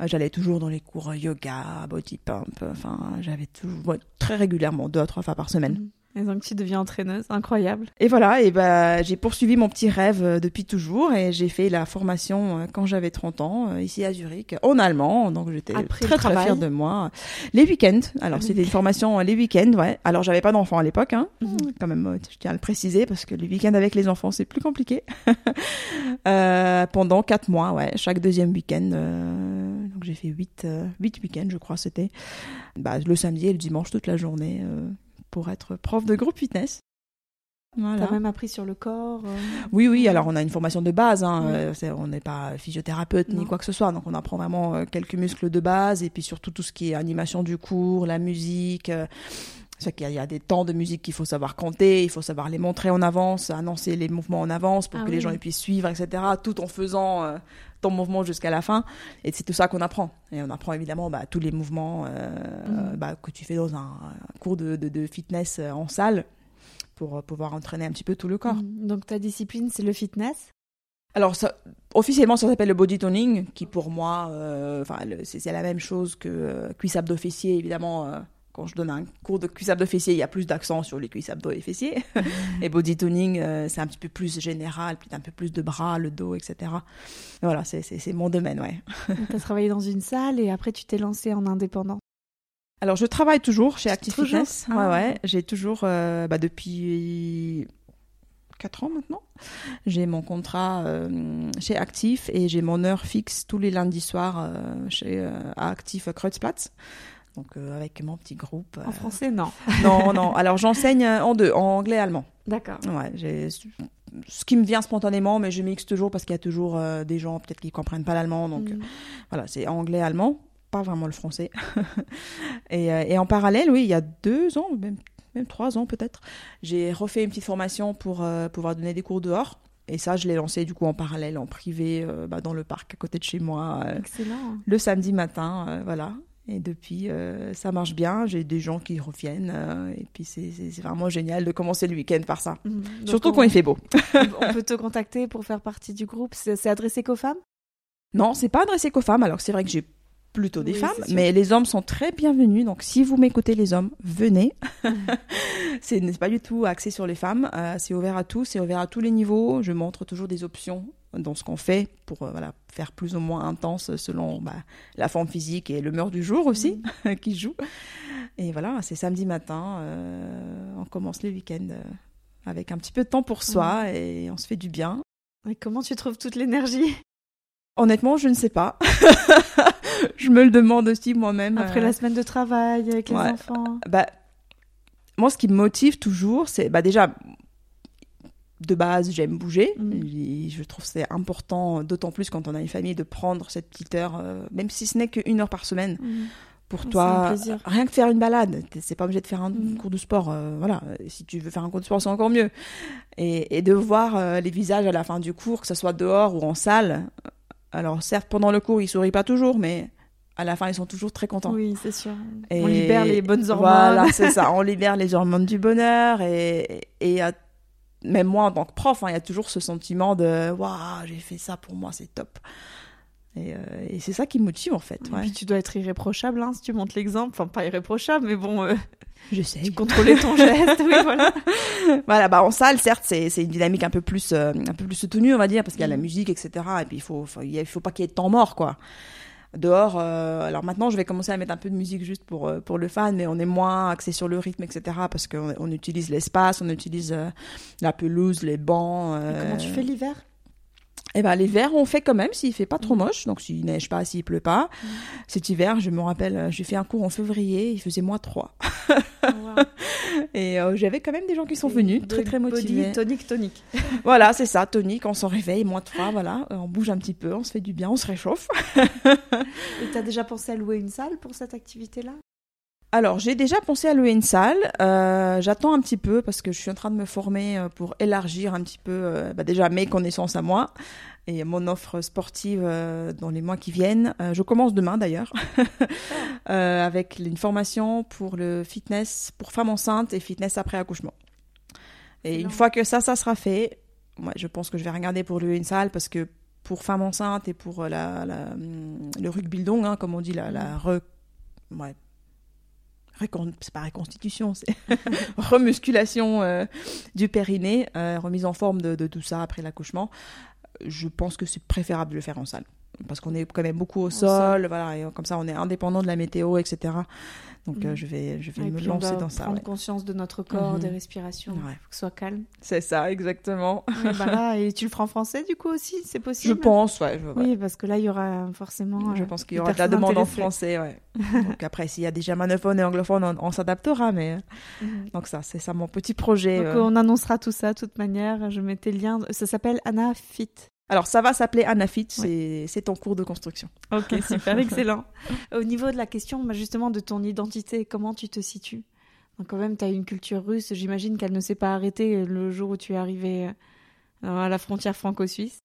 Euh, J'allais toujours dans les cours yoga, body pump, enfin j'avais toujours très régulièrement deux à trois fois par semaine. Mhm. Et donc tu deviens entraîneuse, incroyable. Et voilà, et ben j'ai poursuivi mon petit rêve euh, depuis toujours et j'ai fait la formation euh, quand j'avais 30 ans euh, ici à Zurich en allemand, donc j'étais très très fière de moi. Les week-ends, alors Ah c'était une formation les week-ends, ouais. Alors j'avais pas d'enfants à l'époque, hein. Mhm. Quand même, je tiens à le préciser parce que les week-ends avec les enfants c'est plus compliqué. Euh, pendant quatre mois, ouais, chaque deuxième week-end. euh, donc j'ai fait huit, euh, huit week-ends, je crois c'était. Bah, le samedi et le dimanche toute la journée euh, pour être prof de groupe fitness. Voilà. T'as même appris sur le corps. euh, Oui, oui, alors on a une formation de base, hein, euh, on n'est pas physiothérapeute Non. ni quoi que ce soit, donc on apprend vraiment euh, quelques muscles de base et puis surtout tout ce qui est animation du cours, la musique. c'est qu'il y a- il y a des temps de musique qu'il faut savoir compter, il faut savoir les montrer en avance, annoncer les mouvements en avance pour Ah que les gens puissent suivre, etc., tout en faisant ton mouvement jusqu'à la fin. Et c'est tout ça qu'on apprend. Et on apprend évidemment bah, tous les mouvements euh, Mhm. bah, que tu fais dans un, un cours de, de- de fitness euh, en salle pour euh, pouvoir entraîner un petit peu tout le corps. mhm. Donc ta discipline, c'est le fitness? Alors, ça, officiellement, ça s'appelle le body toning, qui pour moi, euh, c'est la même chose que euh, cuisse abdos. Évidemment, quand je donne un cours de cuisse abdos fessiers, il y a plus d'accent sur les cuisses abdos et fessiers. et body toning, euh, c'est un petit peu plus général, un peu plus de bras, le dos, etc. Voilà, c'est- mon domaine, ouais. T'as travaillé dans une salle et après tu t'es lancé en indépendant. Alors, je travaille toujours chez Active Toujours Fitness. Ah. Ouais, ouais. J'ai toujours, euh, bah, depuis 4 ans maintenant, j'ai mon contrat euh, chez Active et j'ai mon heure fixe tous les lundis soirs chez à Active Kreuzplatz. Donc, euh, avec mon petit groupe. euh, En français, non. Non, non. Alors, j'enseigne euh, en deux, en anglais et allemand. D'accord. Ouais, ce qui me vient spontanément, mais je mixe toujours parce qu'il y a toujours euh, des gens peut-être qui comprennent pas l'allemand. Donc, Mhm. voilà, c'est anglais-allemand, pas vraiment le français. et, euh, et en parallèle, oui, il y a deux ans, même, même trois ans peut-être, j'ai refait une petite formation pour euh, pouvoir donner des cours dehors. Et ça, je l'ai lancé du coup en parallèle, en privé, euh, bah, dans le parc à côté de chez moi, euh, Excellent. le samedi matin, euh, voilà. Et depuis, euh, ça marche bien. J'ai des gens qui reviennent. euh, et puis, c'est vraiment génial de commencer le week-end par ça. Mhm. Surtout on- quand il fait beau. on peut te contacter pour faire partie du groupe. C'est c'est adressé qu'aux femmes? Non, c'est pas adressé qu'aux femmes. Alors c'est vrai que j'ai plutôt des Oui, femmes, mais les hommes sont très bienvenus. Donc si vous m'écoutez les hommes, venez. c'est n'est pas du tout axé sur les femmes. euh, c'est ouvert à tous, c'est ouvert à tous les niveaux. Je montre toujours des options dans ce qu'on fait pour euh, voilà faire plus ou moins intense selon bah, la forme physique et l'humeur du jour aussi qui joue. Et voilà, c'est samedi matin. euh, on commence le week-end avec un petit peu de temps pour soi et on se fait du bien. Et comment tu trouves toute l'énergie? Honnêtement, je ne sais pas. je me le demande aussi moi-même. après euh, la semaine de travail avec les enfants Bah, moi, ce qui me motive toujours, c'est bah déjà de base, j'aime bouger. Et Je trouve que c'est important, d'autant plus quand on a une famille, de prendre cette petite heure, euh, même si ce n'est qu'une heure par semaine, Mhm. pour toi. Rien que faire une balade, c'est pas obligé de faire un Mhm. cours de sport. euh, voilà, si tu veux faire un cours de sport, c'est encore mieux. Et, et de voir euh, les visages à la fin du cours, que ce soit dehors ou en salle. Alors certes, pendant le cours, ils sourient pas toujours, mais à la fin, ils sont toujours très contents. Oui, c'est sûr. Et On libère les bonnes hormones. Voilà, c'est ça. On libère les hormones du bonheur et, et à- même moi en tant que prof, hein, il y a toujours ce sentiment de waouh, j'ai fait ça pour moi, c'est top. Et, euh, et c'est ça qui me motive en fait. Et puis tu dois être irréprochable hein, si tu montres l'exemple. Enfin, pas irréprochable, mais bon, euh, J'essaye. contrôler ton geste. oui, voilà. Voilà, bah en salle, certes, c'est c'est une dynamique un peu plus euh, un peu plus soutenue, on va dire, parce qu'il y a la Mhm. musique, etc. Et puis il faut faut- il faut pas qu'il y ait de temps mort, quoi. Dehors, euh, alors maintenant, je vais commencer à mettre un peu de musique juste pour, euh, pour le fan, mais on est moins axé sur le rythme, etc. Parce qu'on on utilise l'espace, on utilise euh, la pelouse, les bancs. Et comment tu fais l'hiver? Eh ben, l'hiver, on fait quand même s'il fait pas trop moche. Donc, s'il neige pas, s'il pleut pas. Cet hiver, je me rappelle, j'ai fait un cours en février, il faisait moins 3. Et euh, j'avais quand même des gens qui sont venus, très très motivés. Body, tonique, tonique. voilà, c'est ça, tonique, on s'en réveille, moins 3, voilà. On bouge un petit peu, on se fait du bien, on se réchauffe. Et t'as déjà pensé à louer une salle pour cette activité-là? Alors, j'ai déjà pensé à louer une salle. Euh, J'attends un petit peu parce que je suis en train de me former euh, pour élargir un petit peu euh, bah déjà mes connaissances à moi et mon offre sportive euh, dans les mois qui viennent. Je commence demain d'ailleurs euh, avec une formation pour le fitness pour femmes enceintes et fitness après accouchement. Et une fois que ça, ça sera fait, moi, je pense que je vais regarder pour louer une salle parce que pour femmes enceintes et pour la, la le rugby hein, comme on dit, la, la re, ouais, c'est pas réconstitution, c'est remusculation euh, du périnée, euh, remise en forme de, de tout ça après l'accouchement. Je pense que c'est préférable de le faire en salle parce qu'on est quand même beaucoup au, sol, sol, voilà, et comme ça on est indépendant de la météo, etc. Donc euh, je vais, je vais Et me puis on lancer doit dans ça. Prendre ouais. conscience de notre corps, Mhm. des respirations, Ouais. faut que ce soit calme. C'est ça, exactement. Oui, bah là, et tu le feras en français du coup aussi, c'est Je possible pense, ouais. Je, ouais. Oui, parce que là, il y aura forcément. Je euh, pense qu'il y aura de la demande en français, ouais. Donc après, s'il y a des germanophones et anglophones, on, on s'adaptera, mais Mhm. donc ça, c'est ça mon petit projet. Donc euh. on annoncera tout ça de toute manière. Je mettais le lien. Ça s'appelle Anna Fit. Alors ça va s'appeler Anafit, c'est c'est en cours de construction. Ok, super, excellent. Au niveau de la question, bah, justement, de ton identité, comment tu te situes? Donc, quand même, tu as une culture russe. J'imagine qu'elle ne s'est pas arrêtée le jour où tu es arrivé euh, à la frontière franco-suisse.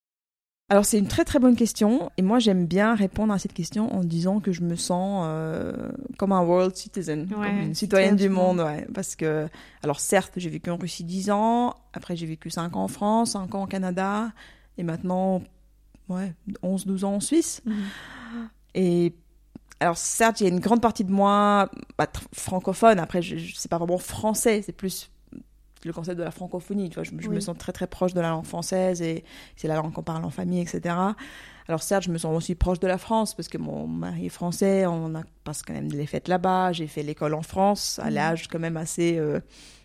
Alors c'est une très très bonne question et moi j'aime bien répondre à cette question en disant que je me sens euh, comme un world citizen, Ouais, comme une citoyenne du du monde, ouais, parce que alors certes j'ai vécu en Russie 10 ans, après j'ai vécu 5 ans en France, 5 ans au Canada et maintenant ouais 11-12 ans en Suisse. Et alors certes il y a une grande partie de moi bah, francophone, après je, je- c'est pas vraiment français, c'est plus le concept de la francophonie, tu vois, je, je me sens très très proche de la langue française et c'est la langue qu'on parle en famille, etc. Alors certes, je me sens aussi proche de la France parce que mon mari est français, on a passe quand même les fêtes là-bas, j'ai fait l'école en France à Mhm. l'âge quand même assez euh,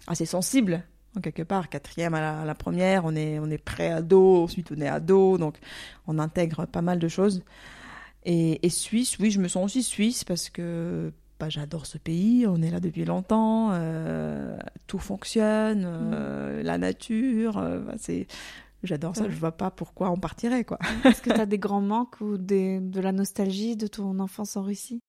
assez sensible en quelque part, quatrième à la, à la première, on est on est pré ado, ensuite on est ado, donc on intègre pas mal de choses. Et, et Suisse, oui, je me sens aussi suisse parce que bah, j'adore ce pays, on est là depuis longtemps, euh, tout fonctionne, euh, la nature, euh, bah, c'est j'adore ça, Ouais. je vois pas pourquoi on partirait quoi. Est-ce que tu as des grands manques ou des, de la nostalgie de ton enfance en Russie?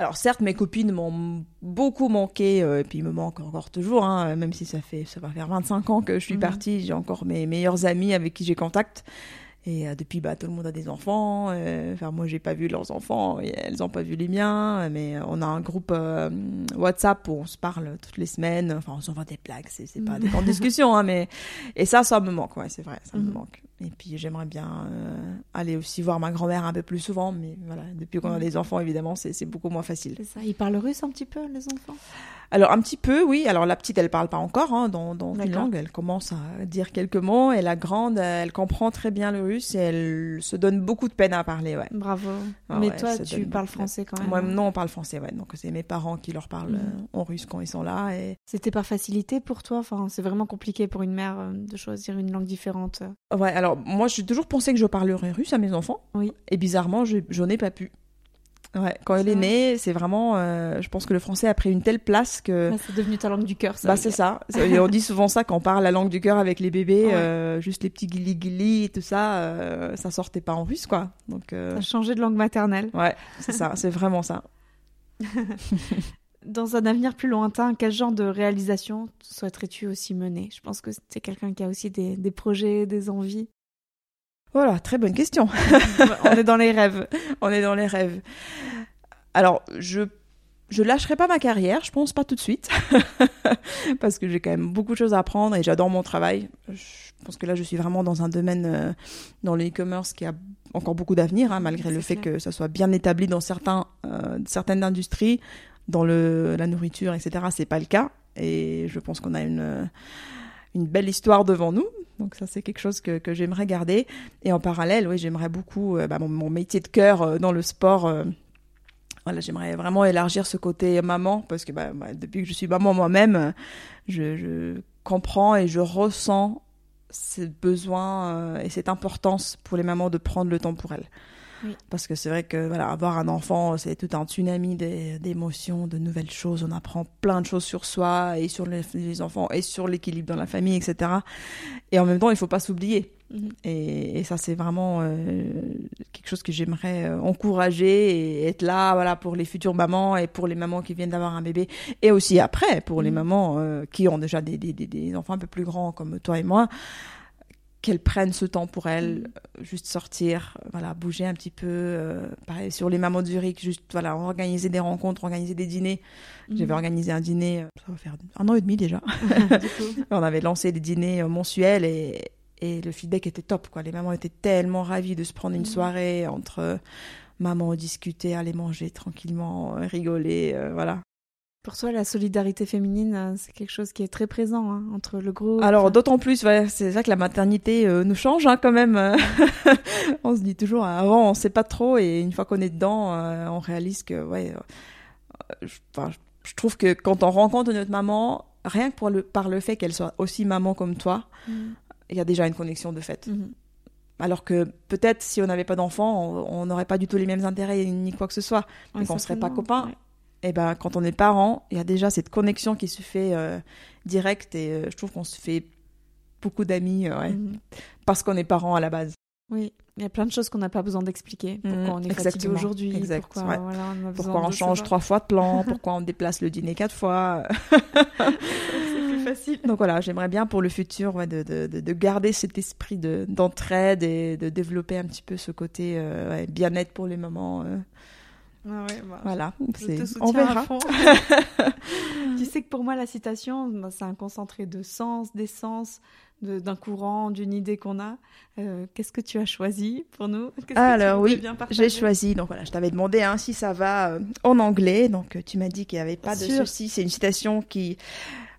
Alors certes, mes copines m'ont beaucoup manqué, euh, et puis ils me manquent encore toujours, hein, même si ça fait ça va faire 25 ans que je suis Mhm. partie, j'ai encore mes meilleurs amis avec qui j'ai contact. Et euh, depuis, bah, tout le monde a des enfants. euh, Enfin, moi, j'ai pas vu leurs enfants, et elles ont pas vu les miens. Mais euh, on a un groupe euh, WhatsApp où on se parle toutes les semaines. Enfin, on s'envoie des blagues, c'est c'est pas Mhm. des grandes discussions, hein, mais et ça, ça me manque, ouais, c'est vrai, ça me Mhm. manque. Et puis, j'aimerais bien euh, aller aussi voir ma grand-mère un peu plus souvent, mais voilà, depuis qu'on a des enfants, évidemment, c'est beaucoup moins facile. C'est ça. Ils parlent russe un petit peu, les enfants? Alors un petit peu, oui. Alors la petite, elle parle pas encore hein, dans, dans une langue. Elle commence à dire quelques mots. Et la grande, elle comprend très bien le russe et elle se donne beaucoup de peine à parler. Ouais. Bravo. Ah Mais ouais, toi, tu parles français quand même. Moi, hein non, on parle français. Ouais. Donc c'est mes parents qui leur parlent Mhm. euh, en russe quand ils sont là. Et C'était par facilité pour toi? Enfin, c'est vraiment compliqué pour une mère euh, de choisir une langue différente. ouais. Alors moi, j'ai toujours pensé que je parlerais russe à mes enfants. Oui. Et bizarrement, je j'en ai pas pu. Ouais. Quand elle est née, c'est vraiment. euh, je pense que le français a pris une telle place que. Là, c'est devenu ta langue du cœur, ça. Bah c'est ça. Ça- et on dit souvent ça quand on parle la langue du cœur avec les bébés, Ouais. euh, juste les petits guili guili et tout ça, euh, ça sortait pas en russe quoi. Donc euh, T'as changé de langue maternelle. ouais, c'est ça, c'est vraiment ça. Dans un avenir plus lointain, quel genre de réalisation souhaiterais-tu aussi mener? Je pense que c'est quelqu'un qui a aussi des, des projets, des envies. Voilà, très bonne question. On est dans les rêves. on est dans les rêves. Alors je je lâcherai pas ma carrière, je pense pas tout de suite, parce que j'ai quand même beaucoup de choses à apprendre et j'adore mon travail. Je pense que là je suis vraiment dans un domaine euh, dans le e-commerce qui a encore beaucoup d'avenir, hein, malgré le fait clair. que ça soit bien établi dans certains euh, certaines industries. Dans le, la nourriture, etc., c'est pas le cas. Et je pense qu'on a une, une belle histoire devant nous. Donc ça, c'est quelque chose que, que j'aimerais garder. Et en parallèle, oui, j'aimerais beaucoup bah, mon, métier de cœur dans le sport voilà, j'aimerais vraiment élargir ce côté maman parce que bah, bah, depuis que je suis maman moi-même, je, je, comprends et je ressens ce besoin euh, et cette importance pour les mamans de prendre le temps pour elles. Parce que c'est vrai que voilà, avoir un enfant, c'est tout un tsunami d'émotions, de nouvelles choses. On apprend plein de choses sur soi et sur les, enfants et sur l'équilibre dans la famille, etc. Et en même temps, il faut pas s'oublier. Mhm. Et, ça, c'est vraiment euh, quelque chose que j'aimerais euh, encourager et être là, voilà, pour les futures mamans et pour les mamans qui viennent d'avoir un bébé, et aussi après pour les mhm. mamans euh, qui ont déjà des, des, des, enfants un peu plus grands comme toi et moi qu'elles prennent ce temps pour elles, mm. juste sortir, voilà, bouger un petit peu. Euh, pareil, sur les mamans de Zurich, juste voilà, organiser des rencontres, organiser des dîners. Mm. J'avais organisé un dîner, euh, ça va faire un an et demi déjà. On avait lancé des dîners euh, mensuels et, et le feedback était top. Quoi. Les mamans étaient tellement ravies de se prendre une mm. soirée entre mamans discuter, aller manger tranquillement, rigoler, voilà. Pour toi, la solidarité féminine, euh, c'est quelque chose qui est très présent hein, entre le groupe. Alors, d'autant plus, c'est vrai que la maternité euh, nous change hein, quand même. on se dit toujours, avant, on sait pas trop, et une fois qu'on est dedans, euh, on réalise que, ouais, je, je, trouve que quand on rencontre notre maman, rien que pour le, par le fait qu'elle soit aussi maman comme toi, mm. il y a déjà une connexion de fait. Mm-hmm. Alors que peut-être si on n'avait pas d'enfant, on n'aurait pas du tout les mêmes intérêts ni quoi que ce soit. Donc on serait pas copains et eh ben quand on est parent, il y a déjà cette connexion qui se fait euh, directe et euh, je trouve qu'on se fait beaucoup d'amis euh, mhm. parce qu'on est parent à la base. Oui, il y a plein de choses qu'on n'a pas besoin d'expliquer. Mhm, pourquoi on est fatigué aujourd'hui, pourquoi, on, pourquoi on change trois fois de plan, pourquoi on déplace le dîner quatre fois? C'est plus facile. Donc voilà, j'aimerais bien pour le futur de, de, de, garder cet esprit d'entraide et de développer un petit peu ce côté bien-être pour les mamans. Ah ouais, bah, voilà, on verra. tu sais que pour moi, la citation, bah, c'est un concentré de sens, d'essence, d'un courant, d'une idée qu'on a. Euh, qu'est-ce que tu as choisi pour nous? Alors oui, j'ai choisi. Donc voilà, je t'avais demandé hein, si ça va euh, en anglais. Donc tu m'as dit qu'il n'y avait pas de souci. C'est une citation qui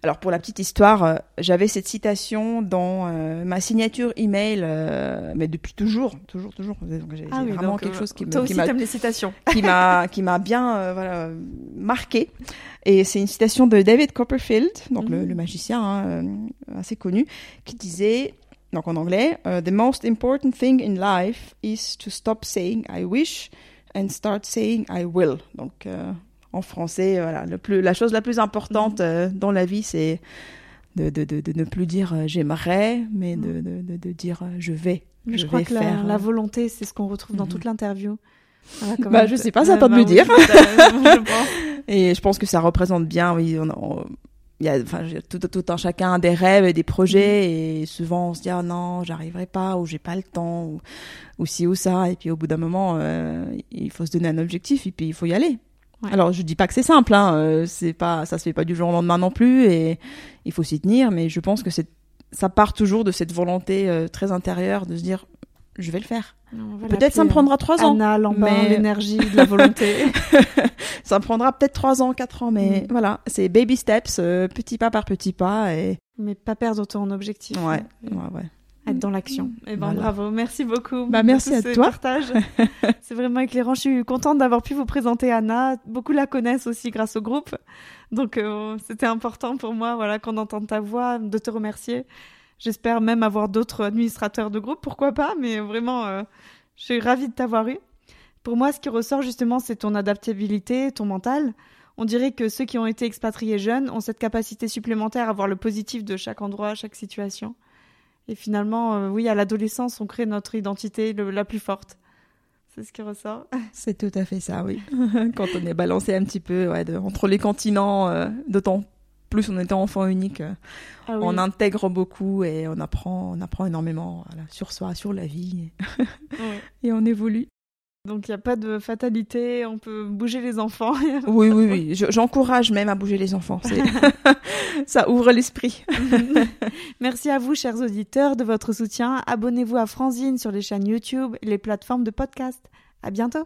alors pour la petite histoire, euh, j'avais cette citation dans euh, ma signature email, euh, mais depuis toujours, toujours, toujours. Donc j'ai ah vraiment quelque chose qui me, qui m'a, les citations, qui m'a, qui m'a bien voilà marqué. Et c'est une citation de David Copperfield, donc le, mhm. magicien hein, assez connu, qui disait donc en anglais, The most important thing in life is to stop saying I wish and start saying I will. Donc en français. Voilà, le plus, la chose la plus importante mhm. euh, dans la vie, c'est de, de, de, de, ne plus dire euh, j'aimerais, mais de, de, dire euh, je vais. je, je crois vais que faire, la, volonté, c'est ce qu'on retrouve dans mhm. toute l'interview. bah, je sais pas, ça toi de me dire. et je pense que ça représente bien, oui, on, il y a enfin tout, tout un chacun des rêves et des projets mhm. et souvent on se dit ah non j'arriverai pas ou j'ai pas le temps ou, ou ci ou ça et puis au bout d'un moment il faut se donner un objectif et puis il faut y aller alors je dis pas que c'est simple, hein, euh, c'est pas, ça se fait pas du jour au lendemain non plus, et il faut s'y tenir. Mais je pense que c'est, ça part toujours de cette volonté euh, très intérieure de se dire, je vais le faire. Peut-être ça me prendra trois ans. Anna mais... l'énergie, de la volonté. ça me prendra peut-être trois ans, quatre ans, mais mm. voilà, c'est baby steps, euh, petit pas par petit pas, et. Mais pas perdre ton objectif. Ouais, ouais, ouais être dans l'action. Et eh ben bravo, merci beaucoup. Bah merci à toi. C'est vraiment éclairant. Je suis contente d'avoir pu vous présenter Anna. Beaucoup la connaissent aussi grâce au groupe, donc euh, c'était important pour moi, voilà, qu'on entende ta voix, de te remercier. J'espère même avoir d'autres administrateurs de groupe, pourquoi pas, mais vraiment, euh, je suis ravie de t'avoir eu. Pour moi, ce qui ressort justement, c'est ton adaptabilité, ton mental. On dirait que ceux qui ont été expatriés jeunes ont cette capacité supplémentaire à voir le positif de chaque endroit, chaque situation. Et finalement, euh, oui, à l'adolescence, on crée notre identité la plus forte. C'est ce qui ressort. C'est tout à fait ça, oui. Quand on est balancé un petit peu ouais, entre les continents, euh, d'autant plus on était enfant unique, euh, ah on intègre beaucoup et on apprend, on apprend énormément sur soi, sur la vie, et on évolue. Donc il n'y a pas de fatalité, on peut bouger les enfants. oui, oui, oui. J'encourage même à bouger les enfants. Ça ouvre l'esprit. Merci à vous, chers auditeurs, de votre soutien. Abonnez-vous à Franzine sur les chaînes YouTube et les plateformes de podcast. À bientôt.